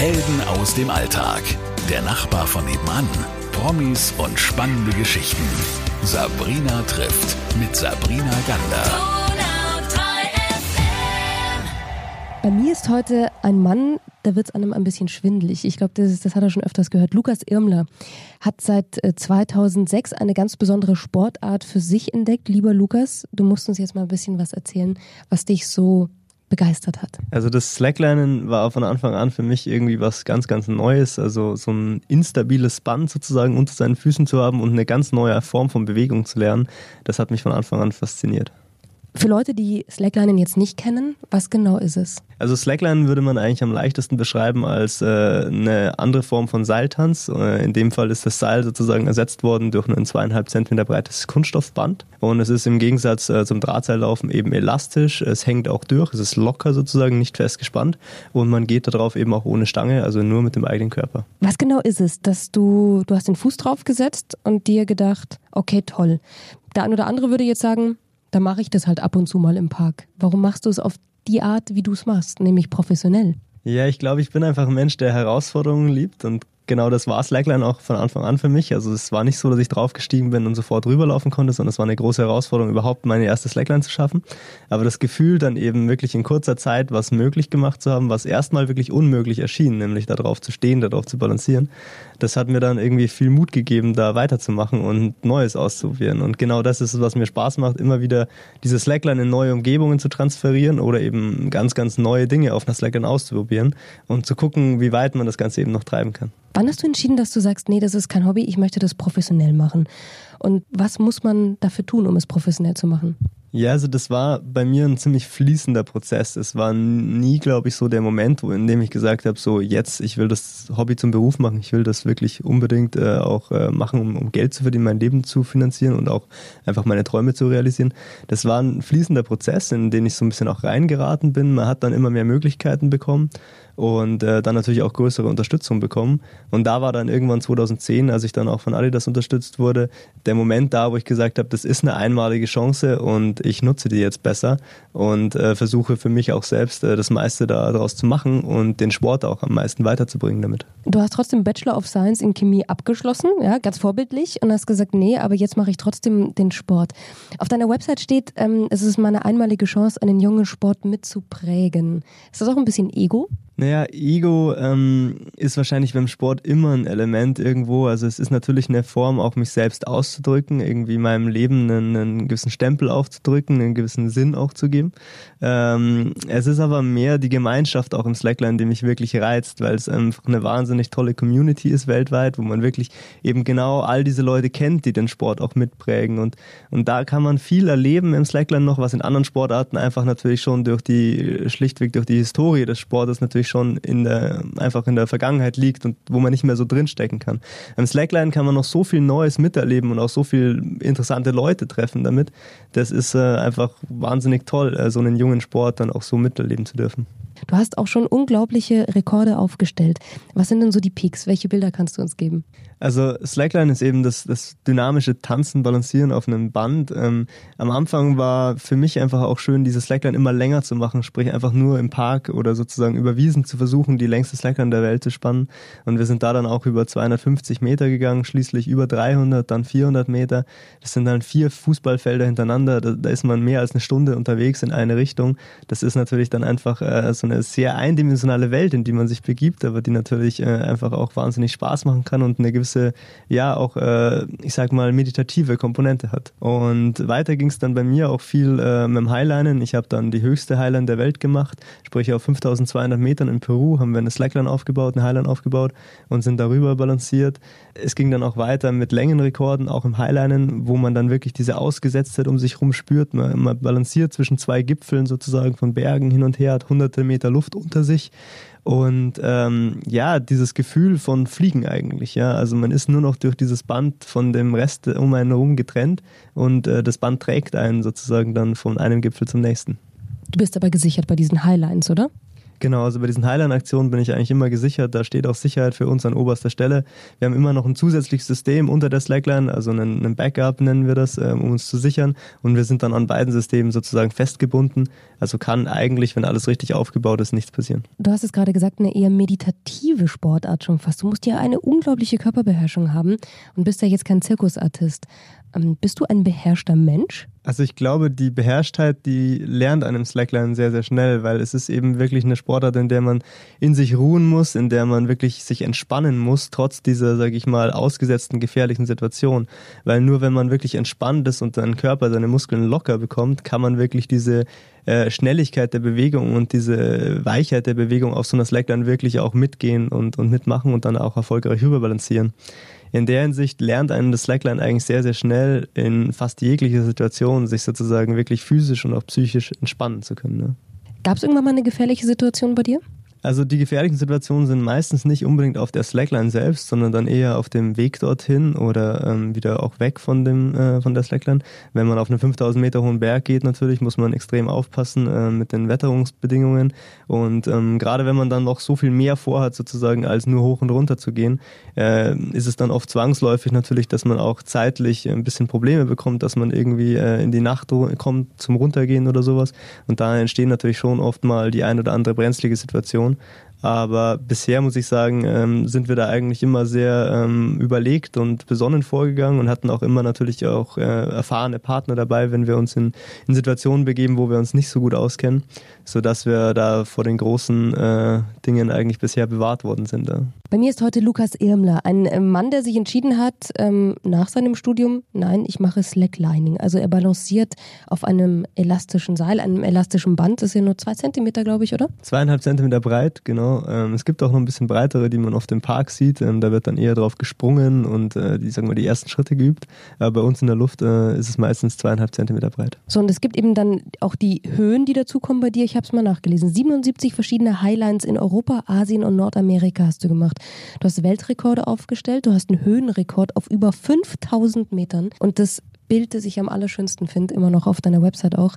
Helden aus dem Alltag. Der Nachbar von nebenan. Promis und spannende Geschichten. Sabrina trifft mit Sabrina Gander. Bei mir ist heute ein Mann, da wird es einem ein bisschen schwindelig. Ich glaube, das, das hat er schon öfters gehört. Lukas Irmler hat seit 2006 äh, eine ganz besondere Sportart für sich entdeckt. Lieber Lukas, du musst uns jetzt mal ein bisschen was erzählen, was dich so begeistert hat? Also das Slacklinen war von Anfang an für mich irgendwie was ganz, ganz Neues. Also so ein instabiles Band sozusagen unter seinen Füßen zu haben und eine ganz neue Form von Bewegung zu lernen, das hat mich von Anfang an fasziniert. Für Leute, die Slacklinen jetzt nicht kennen, was genau ist es? Also Slacklinen würde man eigentlich am leichtesten beschreiben als äh, eine andere Form von Seiltanz. Äh, in dem Fall ist das Seil sozusagen ersetzt worden durch ein zweieinhalb Zentimeter breites Kunststoffband. Und es ist im Gegensatz äh, zum Drahtseillaufen eben elastisch. Es hängt auch durch, es ist locker sozusagen, nicht festgespannt. Und man geht darauf eben auch ohne Stange, also nur mit dem eigenen Körper. Was genau ist es, dass du, du hast den Fuß drauf gesetzt und dir gedacht, okay, toll. Der eine oder andere würde jetzt sagen, da mache ich das halt ab und zu mal im Park. Warum machst du es auf die Art, wie du es machst, nämlich professionell? Ja, ich glaube, ich bin einfach ein Mensch, der Herausforderungen liebt und genau das war Slackline auch von Anfang an für mich. Also es war nicht so, dass ich draufgestiegen bin und sofort rüberlaufen konnte, sondern es war eine große Herausforderung, überhaupt meine erste Slackline zu schaffen. Aber das Gefühl, dann eben wirklich in kurzer Zeit was möglich gemacht zu haben, was erstmal wirklich unmöglich erschien, nämlich da drauf zu stehen, da drauf zu balancieren, das hat mir dann irgendwie viel Mut gegeben, da weiterzumachen und Neues auszuprobieren. Und genau das ist es, was mir Spaß macht, immer wieder diese Slackline in neue Umgebungen zu transferieren oder eben ganz, ganz neue Dinge auf einer Slackline auszuprobieren und zu gucken, wie weit man das Ganze eben noch treiben kann. Wann hast du entschieden, dass du sagst, nee, das ist kein Hobby, ich möchte das professionell machen? Und was muss man dafür tun, um es professionell zu machen? Ja, also das war bei mir ein ziemlich fließender Prozess. Es war nie, glaube ich, so der Moment, in dem ich gesagt habe, so jetzt, ich will das Hobby zum Beruf machen, ich will das wirklich unbedingt äh, auch äh, machen, um, um Geld zu verdienen, mein Leben zu finanzieren und auch einfach meine Träume zu realisieren. Das war ein fließender Prozess, in den ich so ein bisschen auch reingeraten bin. Man hat dann immer mehr Möglichkeiten bekommen und äh, dann natürlich auch größere Unterstützung bekommen. Und da war dann irgendwann 2010, als ich dann auch von Adidas unterstützt wurde, der Moment da, wo ich gesagt habe, das ist eine einmalige Chance und ich nutze die jetzt besser und äh, versuche für mich auch selbst äh, das meiste daraus zu machen und den Sport auch am meisten weiterzubringen damit. Du hast trotzdem Bachelor of Science in Chemie abgeschlossen, ja, ganz vorbildlich und hast gesagt, nee, aber jetzt mache ich trotzdem den Sport. Auf deiner Website steht, ähm, es ist meine einmalige Chance, einen jungen Sport mitzuprägen. Ist das auch ein bisschen Ego? Naja, Ego ähm, ist wahrscheinlich beim Sport immer ein Element irgendwo. Also es ist natürlich eine Form, auch mich selbst auszudrücken, irgendwie meinem Leben einen, einen gewissen Stempel aufzudrücken, einen gewissen Sinn auch zu geben. Ähm, es ist aber mehr die Gemeinschaft auch im Slackline, die mich wirklich reizt, weil es einfach eine wahnsinnig tolle Community ist weltweit, wo man wirklich eben genau all diese Leute kennt, die den Sport auch mitprägen. Und, und da kann man viel erleben im Slackline noch, was in anderen Sportarten einfach natürlich schon durch die, schlichtweg durch die Historie des Sportes natürlich schon in der, einfach in der Vergangenheit liegt und wo man nicht mehr so drinstecken kann. Am Slackline kann man noch so viel Neues miterleben und auch so viel interessante Leute treffen damit. Das ist äh, einfach wahnsinnig toll, äh, so einen jungen Sport dann auch so miterleben zu dürfen. Du hast auch schon unglaubliche Rekorde aufgestellt. Was sind denn so die Peaks? Welche Bilder kannst du uns geben? Also Slackline ist eben das, das dynamische Tanzen, Balancieren auf einem Band. Ähm, am Anfang war für mich einfach auch schön, diese Slackline immer länger zu machen, sprich einfach nur im Park oder sozusagen über Wiesen zu versuchen, die längste Slackline der Welt zu spannen. Und wir sind da dann auch über 250 Meter gegangen, schließlich über 300, dann 400 Meter. Das sind dann vier Fußballfelder hintereinander. Da, da ist man mehr als eine Stunde unterwegs in eine Richtung. Das ist natürlich dann einfach äh, so eine sehr eindimensionale Welt, in die man sich begibt, aber die natürlich äh, einfach auch wahnsinnig Spaß machen kann und eine gewisse, ja, auch, äh, ich sag mal, meditative Komponente hat. Und weiter ging es dann bei mir auch viel äh, mit dem Highlinen. Ich habe dann die höchste Highline der Welt gemacht, sprich auf 5200 Metern in Peru haben wir eine Slackline aufgebaut, eine Highline aufgebaut und sind darüber balanciert. Es ging dann auch weiter mit Längenrekorden, auch im Highlinen, wo man dann wirklich diese Ausgesetztheit um sich rum spürt. Man, man balanciert zwischen zwei Gipfeln sozusagen von Bergen hin und her, hat hunderte Meter Meter Luft unter sich. Und ähm, ja, dieses Gefühl von Fliegen eigentlich, ja. Also man ist nur noch durch dieses Band von dem Rest um einen herum getrennt und äh, das Band trägt einen sozusagen dann von einem Gipfel zum nächsten. Du bist aber gesichert bei diesen Highlines, oder? Genau, also bei diesen Highline-Aktionen bin ich eigentlich immer gesichert. Da steht auch Sicherheit für uns an oberster Stelle. Wir haben immer noch ein zusätzliches System unter der Slackline, also einen, einen Backup nennen wir das, ähm, um uns zu sichern. Und wir sind dann an beiden Systemen sozusagen festgebunden. Also kann eigentlich, wenn alles richtig aufgebaut ist, nichts passieren. Du hast es gerade gesagt, eine eher meditative Sportart schon fast. Du musst ja eine unglaubliche Körperbeherrschung haben und bist ja jetzt kein Zirkusartist. Ähm, bist du ein beherrschter Mensch? Also ich glaube, die Beherrschtheit, die lernt einem Slackline sehr, sehr schnell, weil es ist eben wirklich eine Sportart, in der man in sich ruhen muss, in der man wirklich sich entspannen muss, trotz dieser, sage ich mal, ausgesetzten gefährlichen Situation. Weil nur wenn man wirklich entspannt ist und seinen Körper, seine Muskeln locker bekommt, kann man wirklich diese äh, Schnelligkeit der Bewegung und diese Weichheit der Bewegung auf so einer Slackline wirklich auch mitgehen und, und mitmachen und dann auch erfolgreich überbalancieren in der Hinsicht lernt einen das Slackline eigentlich sehr, sehr schnell in fast jeglicher Situation sich sozusagen wirklich physisch und auch psychisch entspannen zu können. Ne? Gab es irgendwann mal eine gefährliche Situation bei dir? Also die gefährlichen Situationen sind meistens nicht unbedingt auf der Slackline selbst, sondern dann eher auf dem Weg dorthin oder ähm, wieder auch weg von dem äh, von der Slackline. Wenn man auf einen 5000 Meter hohen Berg geht, natürlich muss man extrem aufpassen äh, mit den Wetterungsbedingungen. Und ähm, gerade wenn man dann noch so viel mehr vorhat sozusagen als nur hoch und runter zu gehen, äh, ist es dann oft zwangsläufig natürlich, dass man auch zeitlich ein bisschen Probleme bekommt, dass man irgendwie äh, in die Nacht kommt zum runtergehen oder sowas. Und da entstehen natürlich schon oft mal die ein oder andere brenzlige Situation Situation. Aber bisher muss ich sagen, ähm, sind wir da eigentlich immer sehr ähm, überlegt und besonnen vorgegangen und hatten auch immer natürlich auch äh, erfahrene Partner dabei, wenn wir uns in, in, Situationen begeben, wo wir uns nicht so gut auskennen, sodass wir da vor den großen äh, Dingen eigentlich bisher bewahrt worden sind. Ja. Bei mir ist heute Lukas Irmler, ein äh, Mann, der sich entschieden hat, ähm, nach seinem Studium, nein, ich mache Slacklining. Also er balanciert auf einem elastischen Seil, einem elastischen Band, das ist ja nur zwei Zentimeter, glaube ich, oder? Zweieinhalb Zentimeter breit, genau ähm, es gibt auch noch ein bisschen breitere, die man auf dem Park sieht. Ähm, da wird dann eher drauf gesprungen und äh, die, sagen wir, die ersten Schritte geübt. Aber bei uns in der Luft äh, ist es meistens zweieinhalb Zentimeter breit. So, und es gibt eben dann auch die Höhen, die dazukommen bei dir. Ich habe es mal nachgelesen. 77 verschiedene Highlines in Europa, Asien und Nordamerika hast du gemacht. Du hast Weltrekorde aufgestellt, du hast einen Höhenrekord auf über 5000 Metern. Und das Bild, das ich am allerschönsten finde, immer noch auf deiner Website auch,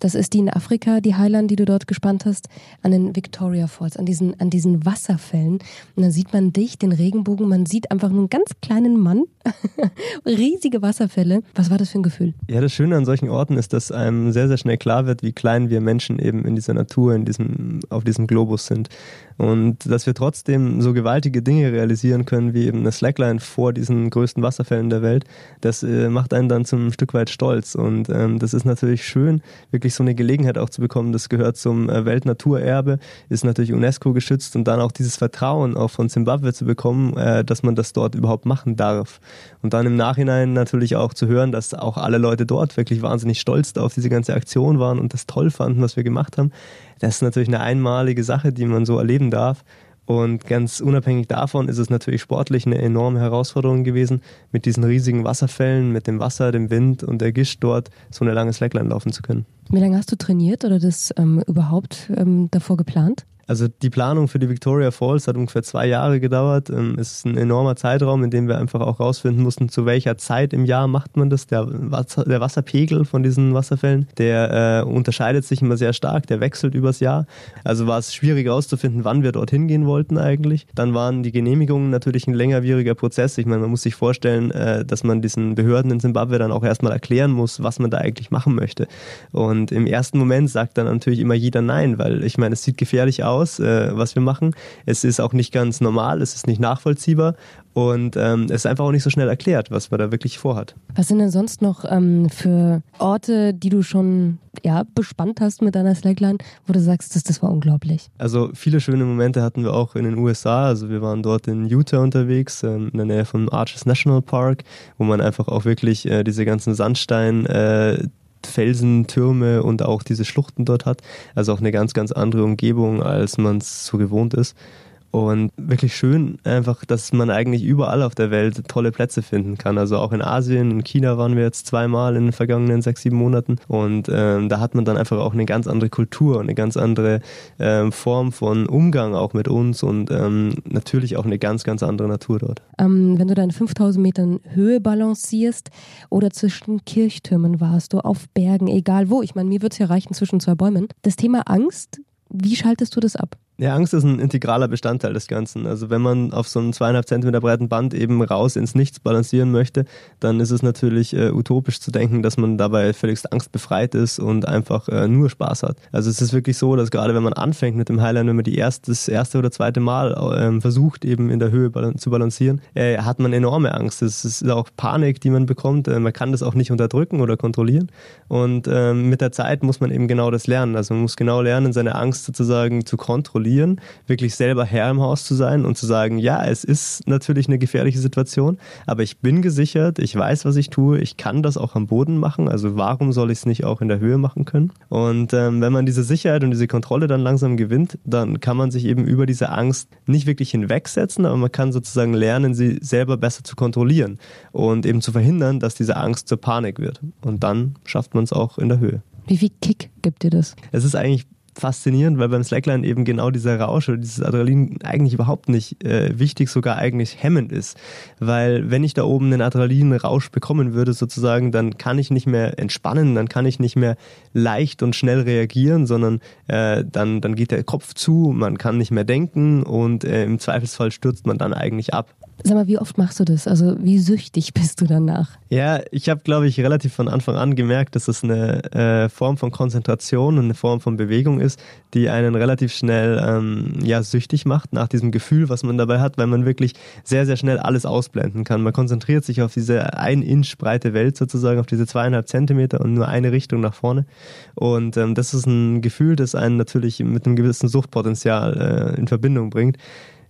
das ist die in Afrika, die Highline, die du dort gespannt hast, an den Victoria Falls, an diesen, an diesen Wasserfällen. Und dann sieht man dich, den Regenbogen, man sieht einfach nur einen ganz kleinen Mann, riesige Wasserfälle. Was war das für ein Gefühl? Ja, das Schöne an solchen Orten ist, dass einem sehr, sehr schnell klar wird, wie klein wir Menschen eben in dieser Natur, in diesem, auf diesem Globus sind. Und dass wir trotzdem so gewaltige Dinge realisieren können, wie eben eine Slackline vor diesen größten Wasserfällen der Welt, das äh, macht einen dann zum Stück weit stolz. Und ähm, das ist natürlich schön, wirklich so eine Gelegenheit auch zu bekommen. Das gehört zum äh, Weltnaturerbe, ist natürlich UNESCO geschützt und dann auch dieses Vertrauen auch von Zimbabwe zu bekommen, äh, dass man das dort überhaupt machen darf. Und dann im Nachhinein natürlich auch zu hören, dass auch alle Leute dort wirklich wahnsinnig stolz auf diese ganze Aktion waren und das toll fanden, was wir gemacht haben das ist natürlich eine einmalige Sache, die man so erleben darf. Und ganz unabhängig davon ist es natürlich sportlich eine enorme Herausforderung gewesen, mit diesen riesigen Wasserfällen, mit dem Wasser, dem Wind und der Gischt dort so eine lange Slackline laufen zu können. Wie lange hast du trainiert oder das ähm, überhaupt ähm, davor geplant? Also die Planung für die Victoria Falls hat ungefähr zwei Jahre gedauert. Ähm, es ist ein enormer Zeitraum, in dem wir einfach auch rausfinden mussten, zu welcher Zeit im Jahr macht man das. Der, Wasser, der Wasserpegel von diesen Wasserfällen, der äh, unterscheidet sich immer sehr stark, der wechselt übers Jahr. Also war es schwierig herauszufinden, wann wir dorthin gehen wollten eigentlich. Dann waren die Genehmigungen natürlich ein längerwieriger Prozess. Ich meine, man muss sich vorstellen, äh, dass man diesen Behörden in Zimbabwe dann auch erstmal erklären muss, was man da eigentlich machen möchte. Und im ersten Moment sagt dann natürlich immer jeder Nein, weil ich meine, es sieht gefährlich aus aus, äh, was wir machen. Es ist auch nicht ganz normal, es ist nicht nachvollziehbar und ähm, es ist einfach auch nicht so schnell erklärt, was man da wirklich vorhat. Was sind denn sonst noch ähm, für Orte, die du schon ja, bespannt hast mit deiner Slackline, wo du sagst, das, das war unglaublich? Also viele schöne Momente hatten wir auch in den USA. Also wir waren dort in Utah unterwegs, ähm, in der Nähe vom Arches National Park, wo man einfach auch wirklich äh, diese ganzen Sandstein äh, Felsen, Türme und auch diese Schluchten dort hat. Also auch eine ganz, ganz andere Umgebung, als man es so gewohnt ist. Und wirklich schön einfach, dass man eigentlich überall auf der Welt tolle Plätze finden kann. Also auch in Asien, in China waren wir jetzt zweimal in den vergangenen sechs, sieben Monaten. Und ähm, da hat man dann einfach auch eine ganz andere Kultur, eine ganz andere ähm, Form von Umgang auch mit uns und ähm, natürlich auch eine ganz, ganz andere Natur dort. Ähm, wenn du dann 5000 Metern Höhe balancierst oder zwischen Kirchtürmen warst, du auf Bergen, egal wo, ich meine, mir würde es ja reichen zwischen zwei Bäumen. Das Thema Angst, wie schaltest du das ab? Ja, Angst ist ein integraler Bestandteil des Ganzen. Also wenn man auf so einem zweieinhalb Zentimeter breiten Band eben raus ins Nichts balancieren möchte, dann ist es natürlich äh, utopisch zu denken, dass man dabei völligst angstbefreit ist und einfach äh, nur Spaß hat. Also es ist wirklich so, dass gerade wenn man anfängt mit dem Highline, wenn man die erste, das erste oder zweite Mal äh, versucht, eben in der Höhe zu balancieren, äh, hat man enorme Angst. Es ist auch Panik, die man bekommt. Äh, man kann das auch nicht unterdrücken oder kontrollieren. Und ähm, mit der Zeit muss man eben genau das lernen. Also man muss genau lernen, seine Angst sozusagen zu kontrollieren kontrollieren, wirklich selber Herr im Haus zu sein und zu sagen, ja, es ist natürlich eine gefährliche Situation, aber ich bin gesichert, ich weiß, was ich tue, ich kann das auch am Boden machen, also warum soll ich es nicht auch in der Höhe machen können? Und ähm, wenn man diese Sicherheit und diese Kontrolle dann langsam gewinnt, dann kann man sich eben über diese Angst nicht wirklich hinwegsetzen, aber man kann sozusagen lernen, sie selber besser zu kontrollieren und eben zu verhindern, dass diese Angst zur Panik wird. Und dann schafft man es auch in der Höhe. Wie viel Kick gibt dir das? Es ist eigentlich faszinierend, weil beim Slackline eben genau dieser Rausch oder dieses Adrenalin eigentlich überhaupt nicht äh, wichtig, sogar eigentlich hemmend ist. Weil wenn ich da oben einen Adrenalinrausch bekommen würde sozusagen, dann kann ich nicht mehr entspannen, dann kann ich nicht mehr leicht und schnell reagieren, sondern äh, dann, dann geht der Kopf zu, man kann nicht mehr denken und äh, im Zweifelsfall stürzt man dann eigentlich ab. Sag mal, wie oft machst du das? Also wie süchtig bist du danach? Ja, ich habe, glaube ich, relativ von Anfang an gemerkt, dass es eine äh, Form von Konzentration und eine Form von Bewegung ist, die einen relativ schnell ähm, ja, süchtig macht nach diesem Gefühl, was man dabei hat, weil man wirklich sehr, sehr schnell alles ausblenden kann. Man konzentriert sich auf diese ein Inch breite Welt sozusagen, auf diese zweieinhalb Zentimeter und nur eine Richtung nach vorne. Und ähm, das ist ein Gefühl, das einen natürlich mit einem gewissen Suchtpotenzial äh, in Verbindung bringt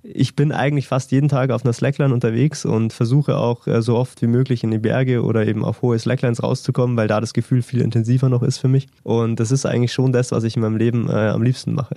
ich bin eigentlich fast jeden Tag auf einer Slackline unterwegs und versuche auch äh, so oft wie möglich in die Berge oder eben auf hohe Slacklines rauszukommen, weil da das Gefühl viel intensiver noch ist für mich. Und das ist eigentlich schon das, was ich in meinem Leben äh, am liebsten mache.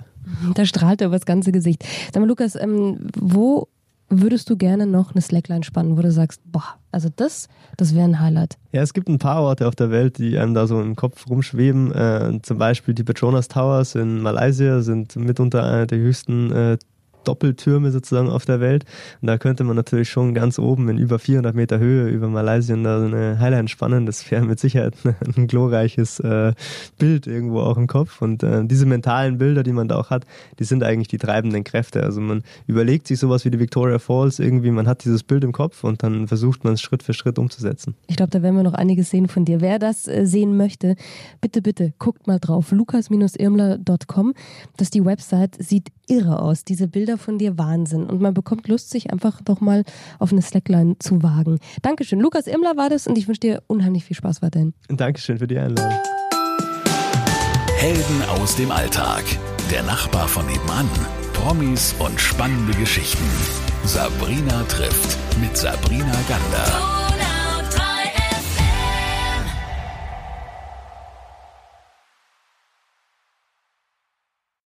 Da strahlt er über das ganze Gesicht. Sag mal, Lukas, ähm, wo würdest du gerne noch eine Slackline spannen, wo du sagst, boah, also das, das wäre ein Highlight? Ja, es gibt ein paar Orte auf der Welt, die einem da so im Kopf rumschweben. Äh, zum Beispiel die Petronas Towers in Malaysia sind mitunter einer der höchsten äh, Doppeltürme sozusagen auf der Welt. Und da könnte man natürlich schon ganz oben in über 400 Meter Höhe über Malaysia da eine Highline spannen. Das wäre mit Sicherheit ein glorreiches äh, Bild irgendwo auch im Kopf. Und äh, diese mentalen Bilder, die man da auch hat, die sind eigentlich die treibenden Kräfte. Also man überlegt sich sowas wie die Victoria Falls irgendwie, man hat dieses Bild im Kopf und dann versucht man es Schritt für Schritt umzusetzen. Ich glaube, da werden wir noch einiges sehen von dir. Wer das äh, sehen möchte, bitte, bitte, guckt mal drauf. lukas-irmler.com. Das ist die Website, sieht irre aus. Diese Bilder von dir Wahnsinn. Und man bekommt Lust, sich einfach doch mal auf eine Slackline zu wagen. Dankeschön. Lukas Irmler war das und ich wünsche dir unheimlich viel Spaß weiterhin. Dankeschön für die Einladung. Helden aus dem Alltag. Der Nachbar von nebenan. Promis und spannende Geschichten. Sabrina trifft mit Sabrina Gander.